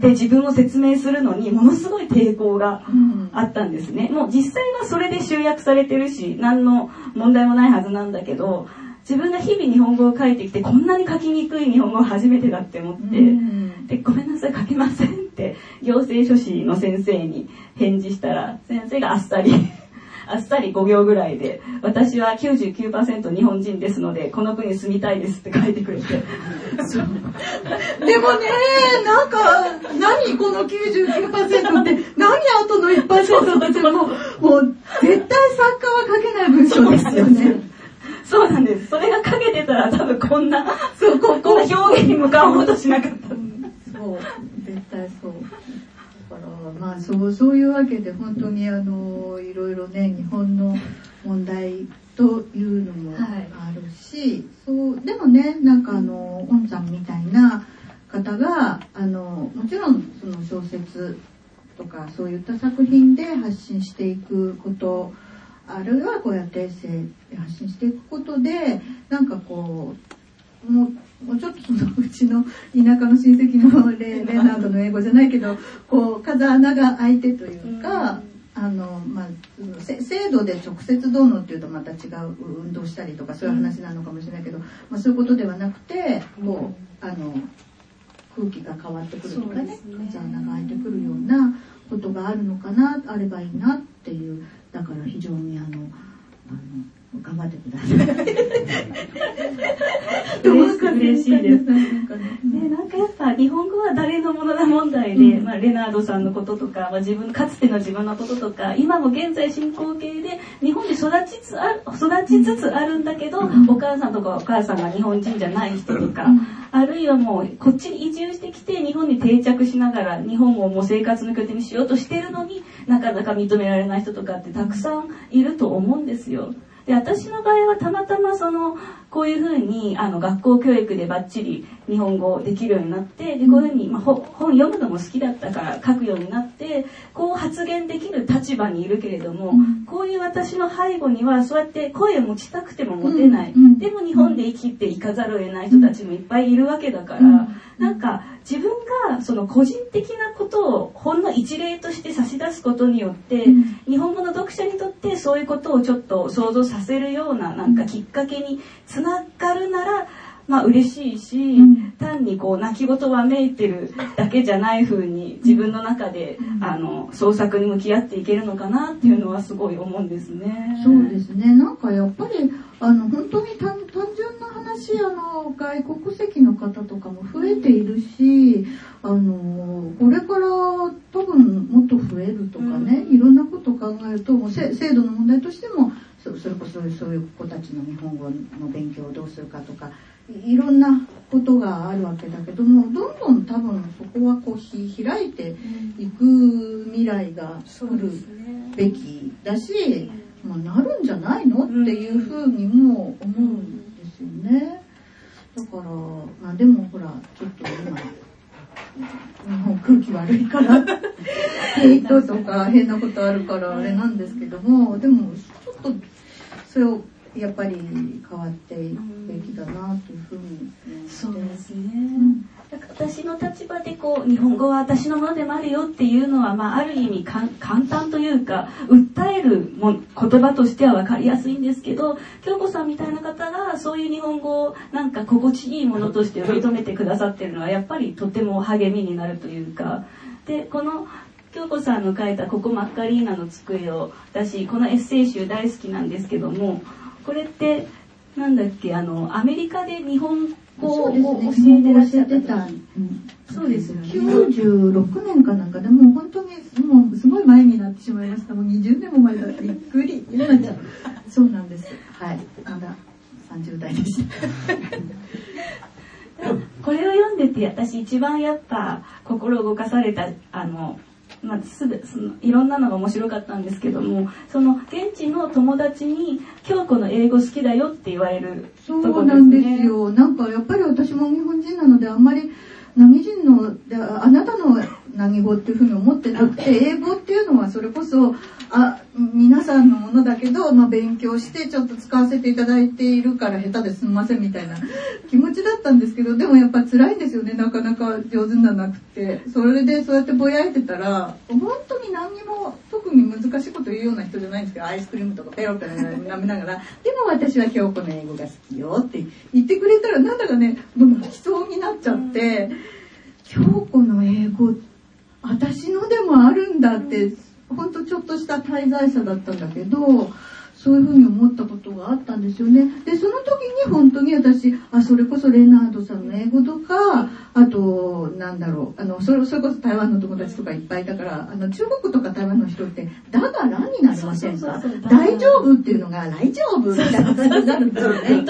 で自分を説明するのにものすごい抵抗がうんあったんですね。もう実際はそれで集約されてるし何の問題もないはずなんだけど自分が日々日本語を書いてきてこんなに書きにくい日本語は初めてだって思って。うんで、ごめんなさい、書けませんって、行政書士の先生に返事したら、先生があっさり、*laughs* あっさり5行ぐらいで、私は99%日本人ですので、この国に住みたいですって書いてくれて。*laughs* でもね、なんか、何この99%って、何後の1%ってもう、もう、絶対作家は書けない文章ですよね。そうなんです。それが書けてたら多分こんな、そう、ここんな表現に向かおうとしなかった。そう、絶対そう。だから、まあ、そう、そういうわけで、本当に、あの、いろいろね、日本の問題というのもはいあるし、そう、でもね、なんか、あの、オンさんみたいな方が、あの、もちろん、その小説とか、そういった作品で発信していくこと。あるいはこうやってエッセイで発信していくことでなんかこうもうもうちょっとそのうちの田舎の親戚のレレナードの英語じゃないけどこう風穴が開いてというか、あのまあ制度で直接どうのっていうとまた違う運動したりとかそういう話なのかもしれないけど、まあ、そういうことではなくてこうあの空気が変わってくるとかね風穴が開いてくるようなことがあるのかなあればいいなっていうだから非常にあのあの頑張ってください。*laughs* 嬉し嬉しいです。ね、なんかやっぱ日本語は誰のものだ問題で、うん。まあ、レナードさんのこととか、まあ、自分かつての自分のこととか今も現在進行形で日本で育ちつつある育ちつつあるんだけど、うん。お母さんとかお母さんが日本人じゃない人とか、うん。あるいはもうこっちに移住してきて日本に定着しながら日本をもう生活の拠点にしようとしてるのになかなか認められない人とかってたくさんいると思うんですよ。で私の場合はたまたまそのこういうふうにあの学校教育でバッチリ日本語できるようになってでこういうふうに、まあ、本読むのも好きだったから書くようになってこう発言できる立場にいるけれども、うん、こういう私の背後にはそうやって声を持ちたくても持てない、うん、でも日本で生きていかざるを得ない人たちもいっぱいいるわけだから、うん、なんか自分がその個人的なことをほんの一例として差し出すことによって、日本語の読者にとってそういうことをちょっと想像させるようななんかきっかけにつながるならまあ嬉しいし、うん、単にこう泣き言わめいてるだけじゃない風に自分の中で、うん、あの創作に向き合っていけるのかなっていうのはすごい思うんですね。そうですね。なんかやっぱりあの本当に単純な話あの外国籍の方とかも増えているし、あのこれから多分もっと増えるとかね、うん、いろんなことを考えるともう制度の問題としてもそれこそそういう子たちの日本語の勉強をどうするかとかいろんなことがあるわけだけどもどんどん多分そこはこうひ開いていく未来が来るべきだし、まあ、なるんじゃないのっていうふうにも思うんですよね。だから、まあ、でもほらちょっと今日本空気悪いから *laughs* ヘイトとか変なことあるからあれなんですけどもでもちょっとそれをやっぱり変わっていくべきだなというふうにそうですね、うん、私の立場でこう日本語は私のものでもあるよっていうのは、まあ、ある意味簡単というか訴えるも言葉としては分かりやすいんですけど京子さんみたいな方がそういう日本語をなんか心地いいものとして受け止めてくださってるのはやっぱりとても励みになるというか。でこの京子さんの書いた「ここマッカリーナの机」を私このエッセイ集大好きなんですけどもこれってなんだっけあのアメリカで日本語を教えてらっしゃった。そうですよね。96年かなんかでも本当にもうすごい前になってしまいました。もう20年も前だってびっくり。そうなんです。はい。まだ30代でした。*laughs* これを読んでて私一番やっぱ心動かされたあのまあ、すべそのいろんなのが面白かったんですけどもその現地の友達に「京子の英語好きだよ」って言われる。そうなんですよなんかやっぱり私も日本人なのであんまり何人のあなたの何語っていうふうに思ってなくて英語っていうのはそれこそあ皆さんのものだけど、まあ、勉強してちょっと使わせていただいているから下手ですみませんみたいな気持ちだったんですけどでもやっぱ辛いんですよねなかなか上手にならなくてそれでそうやってぼやいてたら本当に何にも特に難しいこと言うような人じゃないんですけどアイスクリームとかペロペロ舐めながら「でも私は京子の英語が好きよ」って言ってくれたらなんだかねもう泣きそうになっちゃって。京子の英語私のでもあるんだってほんとちょっとした滞在者だったんだけどそういうふうに思ったことがあったんですよね。で、その時に本当に私、あ、それこそレナードさんの英語とか、あと、なんだろう、あの、それそれこそ台湾の友達とかいっぱいいたから、あの、中国とか台湾の人って、だがらになりませんか？大丈夫っていうのが、大丈夫みたいな形になるんですよね。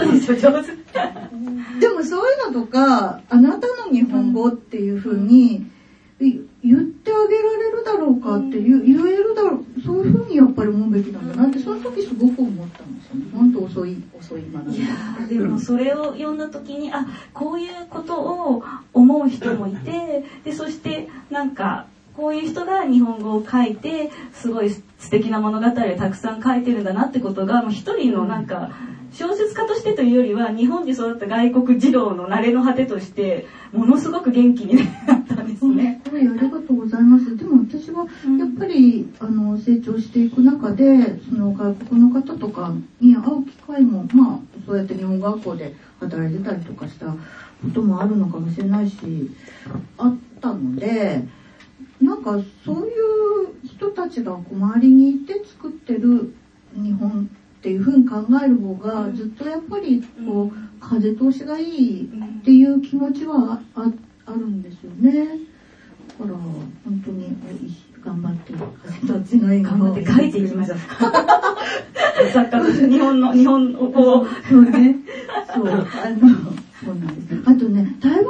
でもそういうのとか、あなたの日本語っていうふうに、言ってあげられるだろうかって言言えるだろうそういうふうにやっぱり思うべきなんだなってその時すごく思ったんですよね本当遅い遅い学びいやでもそれを読んだ時にあこういうことを思う人もいて *laughs* でそしてなんかこういう人が日本語を書いてすごい素敵な物語をたくさん書いてるんだなってことが一人のなんか小説家としてというよりは日本で育った外国児童の慣れの果てとしてものすごく元気になったんですね。はい、ありがとうございます。でも私はやっぱり、あの成長していく中でその外国の方とかに会う機会もまあそうやって日本学校で働いてたりとかしたこともあるのかもしれないしあったので。なんかそういう人たちが周りにいて作ってる日本っていうふうに考える方がずっとやっぱりこう風通しがいいっていう気持ちはああるんですよね。だから本当に頑張って風通しのいい頑張って書いていきましょう。*laughs* 作家として日本の日本をこうそうね。そうあのそうなんです。あとね台湾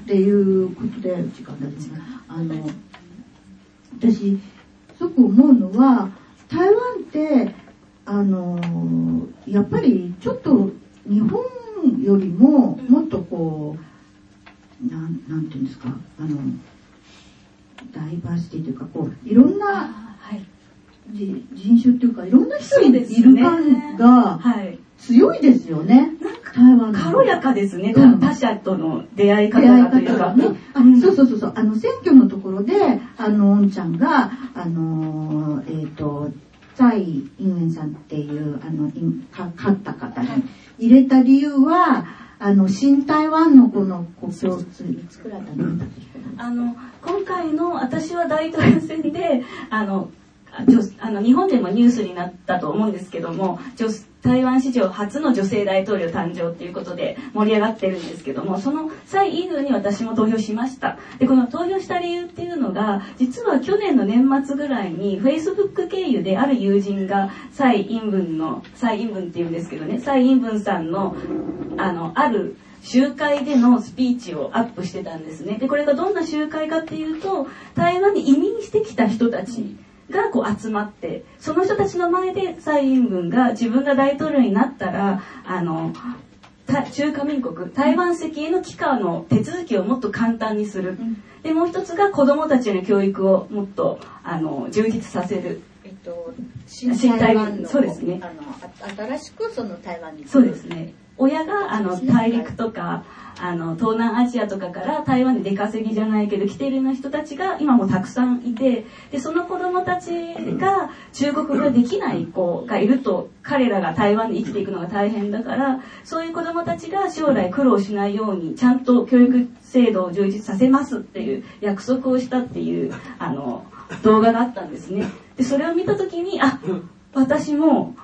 っていうことで時間がですねあの。私すごく思うのは台湾ってあのやっぱりちょっと日本よりももっとこうなんなんていうんですかあのダイバーシティというかこういろんなはい。じ人種っていうかいろんな人いそうでするね。感がはい。強いですよね。なんか台湾の。軽やかですね、うん。他者との出会い方がというか。ね、あうん。そうそうそうそう。あの選挙のところであのおんちゃんがあのえっ、と蔡英文さんっていうあのいか勝った方に入れた理由はあの新台湾のこの国境ついつくらいだったっけあの今回の私は大統領選であのあの日本でもニュースになったと思うんですけども台湾史上初の女性大統領誕生っていうことで盛り上がってるんですけどもその蔡英文に私も投票しましたでこの投票した理由っていうのが実は去年の年末ぐらいに Facebook 経由である友人が蔡英文の蔡英文っていうんですけどね蔡英文さんのあのある集会でのスピーチをアップしてたんですね。で、これがどんな集会かっていうと、台湾に移民してきた人たちがこう集まって、その人たちの前で蔡英文が自分が大統領になったら、あの、た中華民国、台湾籍への帰化の手続きをもっと簡単にする。で、もう一つが子供たちの教育をもっと、あの、充実させる。えっと、新新台湾のそうですねあのあ新しくその台湾にそうですね。親があの大陸とかあの東南アジアとかから台湾で出稼ぎじゃないけど来ているような人たちが今もたくさんいてでその子供たちが中国語ができない子がいると彼らが台湾で生きていくのが大変だからそういう子供たちが将来苦労しないようにちゃんと教育制度を充実させますっていう約束をしたっていうあの動画があったんですね。でそれを見た時にあ私も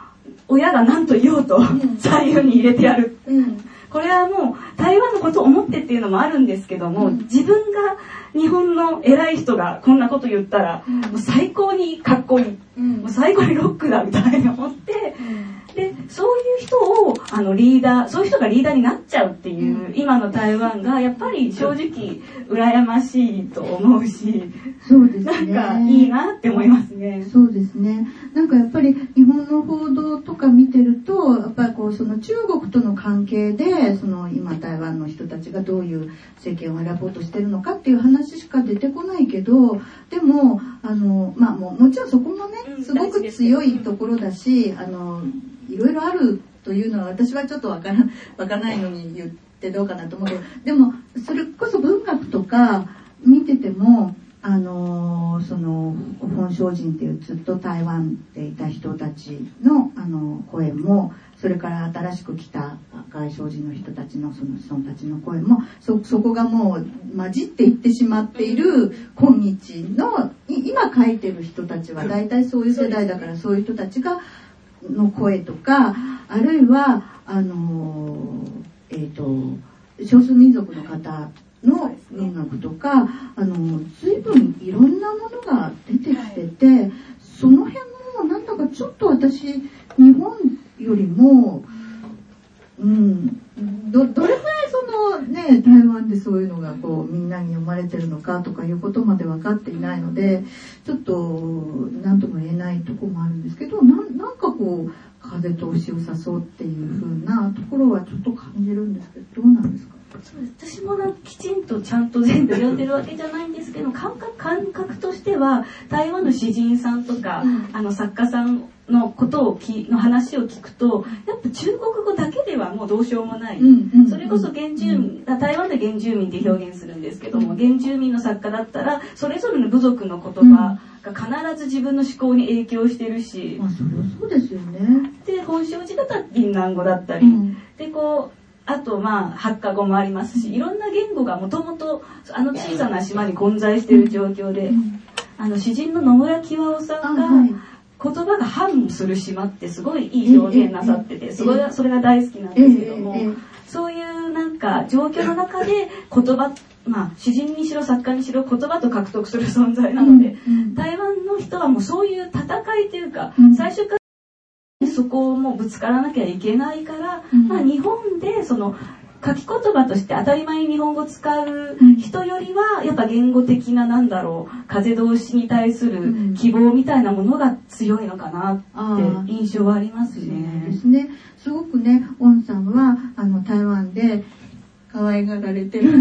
親が何と言おうと左右に入れてやる。うんこれはもう台湾のことを思ってっていうのもあるんですけども、自分が日本の偉い人がこんなこと言ったら、もう最高にかっこいい。うん。もう最高にロックだみたいに思って、で、そういう人をあのリーダー、そういう人がリーダーになっちゃうっていう、今の台湾がやっぱり正直羨ましいと思うし、そうですなんねかいいなって思いますね。そうですね。なんかやっぱり日本の報道とか見てると、やっぱりこうその中国との関係で、その今台湾の人たちがどういう政権を選ぼうとしてるのかっていう話しか出てこないけど、でも、あの、まあもうもちろんそこもね、うんすごく強いところだし、あの、いろいろあるというのは私はちょっとわからん、*laughs* わからないのに言ってどうかなと思うけど、でもそれこそ文学とか見てても、あのその本省人っていうずっと台湾でいた人たちのあの声もそれから新しく来た外省人の人たちのその人たちの声もそそこがもう混じっていってしまっている今日の今書いてる人たちは大体そういう世代だからそういう人たちがの声とかあるいはあのえっ、と少数民族の方の文学とか、あの随分いろんなものが出てきてて、その辺もなんだかちょっと私日本よりもうんどどれくらいそのね台湾でそういうのがこうみんなに読まれてるのかとかいうことまで分かっていないのでちょっと何とも言えないとこもあるんですけどななんかこう風通しを誘うっていう風なところはちょっと感じるんですけどどうなんですか？私もなきちんとちゃんと全部読んでるわけじゃないんですけど感覚感覚としては台湾の詩人さんとか、うん。あの作家さんのことをきの話を聞くとやっぱ中国語だけではもうどうしようもない、うんうん。それこそ原住民、台湾で原住民って表現するんですけども、原住民の作家だったらそれぞれの部族の言葉が必ず自分の思考に影響してるし、まあそれはそうですよね。で本省寺だったら銀南語だったり、うん。でこうあとまあ発火語もありますしいろんな言語がもともとあの小さな島に混在している状況で、あの詩人の野村清夫さんが、言葉が反する島ってすごいいい表現なさっててすごいそれが大好きなんですけども、そういうなんか状況の中で言葉まあ詩人にしろ作家にしろ言葉と獲得する存在なので、うん。台湾の人はもうそういう戦いというか、うん。最初からそこをもうぶつからなきゃいけないから、うんまあ、日本でその書き言葉として当たり前に日本語使う人よりは、やっぱ言語的ななんだろう、風通しに対する希望みたいなものが強いのかなって印象はありますね。ですね。すごくね、オンさんは、あの、台湾で可愛がられてる。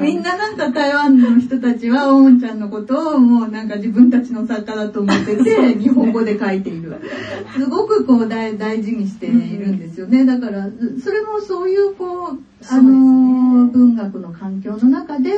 みんななんか台湾の人たちは、オンちゃんのことをもうなんか自分たちの作家だと思ってて、日本語で書いている。すごくこう大大事にしているんですよね。だから、それもそういうこう、あの、文学の環境の中で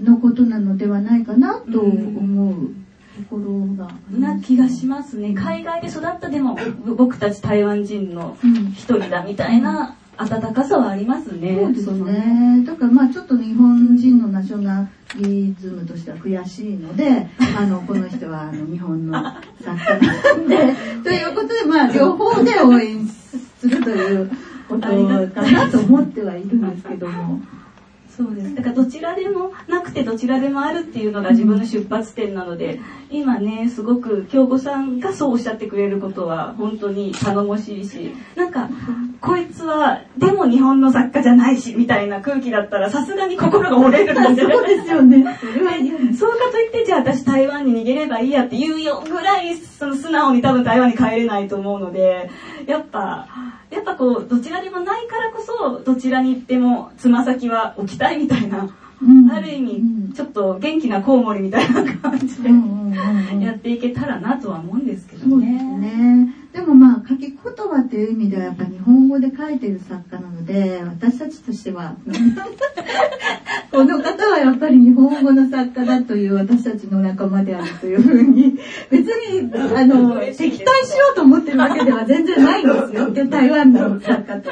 のことなのではないかなと思う。ところがな気がしますね海外で育ったでも僕たち台湾人の一人だみたいな温かさはありますね。そうですね。だからまあちょっと日本人のナショナリズムとしては悔しいので、*laughs* あの、この人はあの日本の *laughs* 作家なんで、ということでまあ両方で応援するということかなと思ってはいるんですけども。*laughs* そうです。だからどちらでもなくてどちらでもあるっていうのが自分の出発点なので、今ね、すごく京子さんがそうおっしゃってくれることは本当に頼もしいし、なんか、こいつは、でも日本の作家じゃないし、みたいな空気だったらさすがに心が折れるんですよね。そうですよね。そうかといって、じゃあ私台湾に逃げればいいやっていうよぐらい、その素直に多分台湾に帰れないと思うので、やっぱ、やっぱこう、どちらでもないからこそ、どちらに行ってもつま先は置きたいみたいな、うん、ある意味、ちょっと元気なコウモリみたいな感じで、やっていけたらなとは思うんですけどね。そうですね。でもまあ書き言葉っていう意味ではやっぱ日本語で書いてる作家なので私たちとしては *laughs* この方はやっぱり日本語の作家だという私たちの仲間であるというふうに別にあの敵対しようと思ってるわけでは全然ないんですよ *laughs* 台湾の作家と。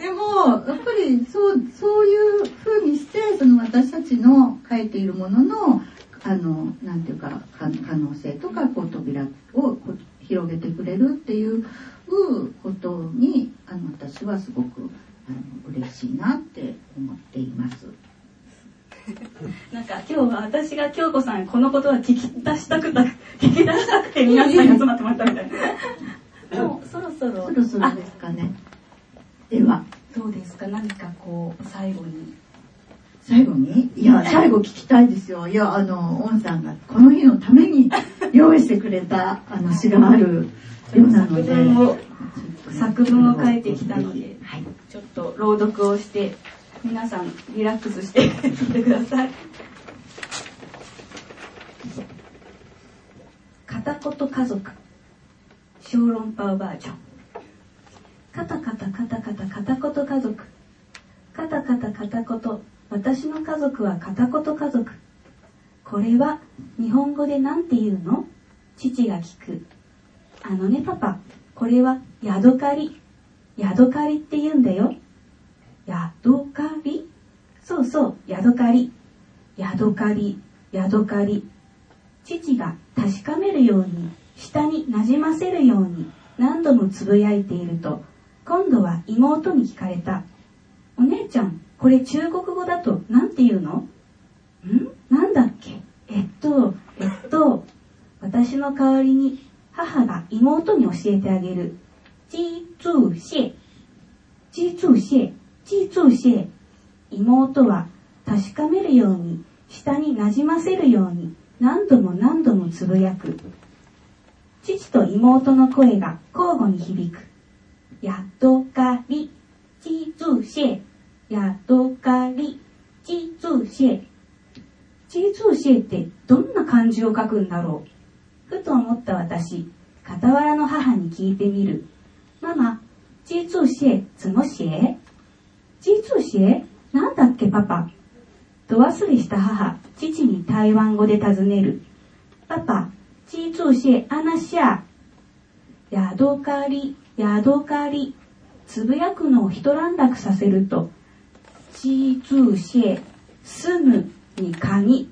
でもやっぱりそうそういうふうにしてその私たちの書いているもののあのなんていうか可能性とかこう扉を広げてくれるっていうことにあの私はすごくあの嬉しいなって思っています。*laughs* なんか今日は私が京子さんこのことは聞き出したくた *laughs* 聞き出したくて皆さんに集まってもらったみたいな。もうそろそろそろそろですかね。ではどうですか？何かこう最後に。最後に？いや、最後聞きたいですよ。いや、あの、オンさんがこの日のために *laughs* 用意してくれた、あの、詩があるようなので。作文を書いてきたので、はい、ちょっと朗読をして、皆さんリラックスして *laughs* 聞いてください。片言家族小論パウバージョン。カタカタカタカタ片言家族。カタカタ片言私の家族は片言家族。これは日本語で何て言うの？父が聞く。あのねパパ、これはヤドカリ。ヤドカリって言うんだよ。ヤドカリ？そうそう、ヤドカリ。ヤドカリ、ヤドカリ。父が確かめるように、下になじませるように何度もつぶやいていると、今度は妹に聞かれた。お姉ちゃん、これ中国語だと何て言うの？ん？なんだっけ？えっと、えっと、私の代わりに母が妹に教えてあげる。记住谢。记住谢。记住谢。妹は確かめるように、下になじませるように何度も何度もつぶやく。父と妹の声が交互に響く。やっとかり、记住谢。ヤドカリ、ジツーシェ。ジツシェってどんな漢字を書くんだろう？ふと思った私、傍らの母に聞いてみる。ママ、ジツシェ、怎么写ジツーシェなんだっけパパ？と忘れした母、父に台湾語で尋ねる。パパ、ジツーシェ、アナシャ。ヤドカリ、ヤドカリ。つぶやくのを一段落させると、寄住蟹、住むに鍵。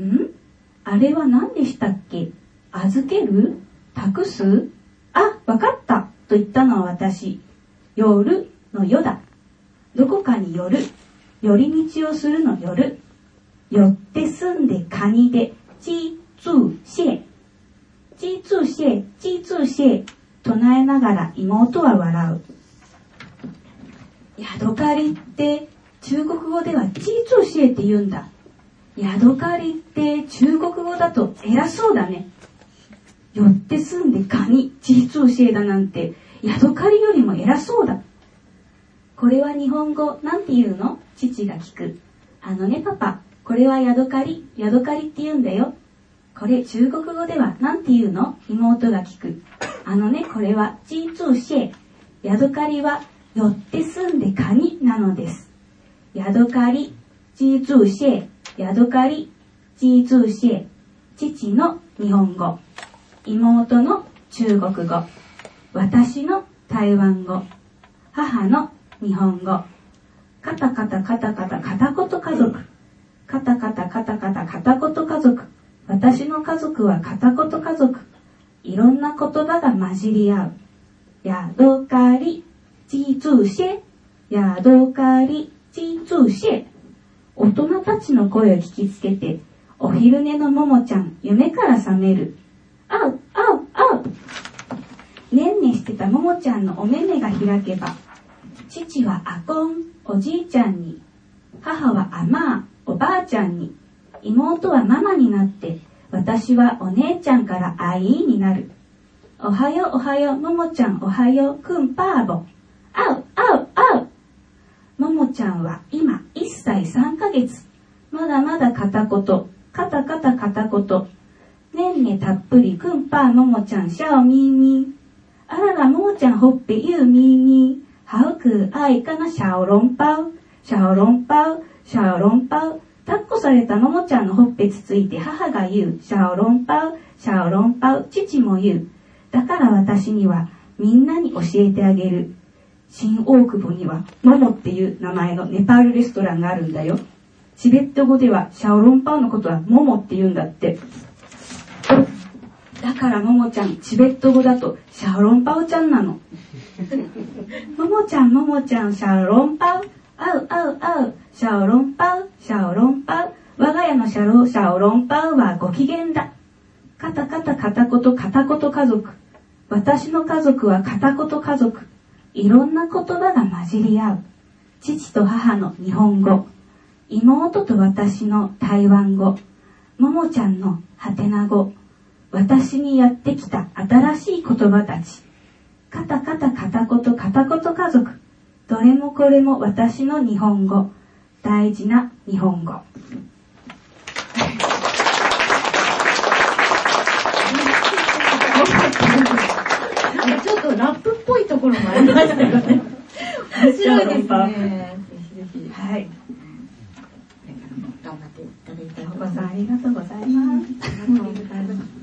ん？あれは何でしたっけ？預ける？託す？あ、わかったと言ったのは私。夜の夜だ。どこかに寄る。寄り道をするの夜。寄って住んでカニで、寄住蟹。寄住蟹、寄住蟹。唱えながら妹は笑う。ヤドカリって中国語ではチーツーシエって言うんだ。ヤドカリって中国語だと偉そうだね。よって住んでカニ、チーツーシエだなんて、ヤドカリよりも偉そうだ。これは日本語なんて言うの？父が聞く。あのねパパ、これはヤドカリ、ヤドカリって言うんだよ。これ中国語ではなんて言うの？妹が聞く。あのね、これはチーツーシエ。ヤドカリは寄って住んでカニなのです。ヤドカリ、チーツーシエ。ヤドカリ、チーツーシエ。父の日本語。妹の中国語。私の台湾語。母の日本語。カタカタカタカタ片言家族。カタカタカタカタ片言家族。私の家族は片言家族。いろんな言葉が混じり合う。ヤドカリ、チーツーシェ。ヤドカリ、チーツーシェ。大人たちの声を聞きつけて、お昼寝のももちゃん、夢から覚める。あう、あう、あう。ねんねしてたももちゃんのお目目が開けば、父はアコン、おじいちゃんに、母はアマー、おばあちゃんに、妹はママになって、私はお姉ちゃんからアイーになる。おはようおはよう、ももちゃんおはよう、くんパーボ。あう、ちゃんは今1歳3ヶ月。まだまだ片言、カタカタ片言。ねんねたっぷりくんぱーももちゃんシャオミーミー。あららももちゃんほっぺゆうみーみー。はうくあいかなシャオロンパウ。シャオロンパウ、シャオロンパウ。抱っこされたももちゃんのほっぺつついて母が言う。シャオロンパウ、シャオロンパウ。父も言う。だから私にはみんなに教えてあげる。新大久保にはモモっていう名前のネパールレストランがあるんだよ。チベット語ではシャオロンパウのことはモモって言うんだって。だからももちゃん、チベット語だとシャオロンパウちゃんなの。ももちゃん、ももちゃん、シャオロンパウ。あう、あう、あう、シャオロンパウ、シャオロンパウ。我が家のシャロシャオロンパウはご機嫌だ。カタカタ片言片言家族。私の家族は片言家族。いろんな言葉が混じり合う。父と母の日本語。妹と私の台湾語。ももちゃんのハテナ語。私にやってきた新しい言葉たち。カタカタ片言片言家族。どれもこれも私の日本語。大事な日本語。ラップっぽいところもありましたよね。面白いですね。ぜひぜひ。はい。頑張っていただい。お子さんありがとうございます。ありがとうございます。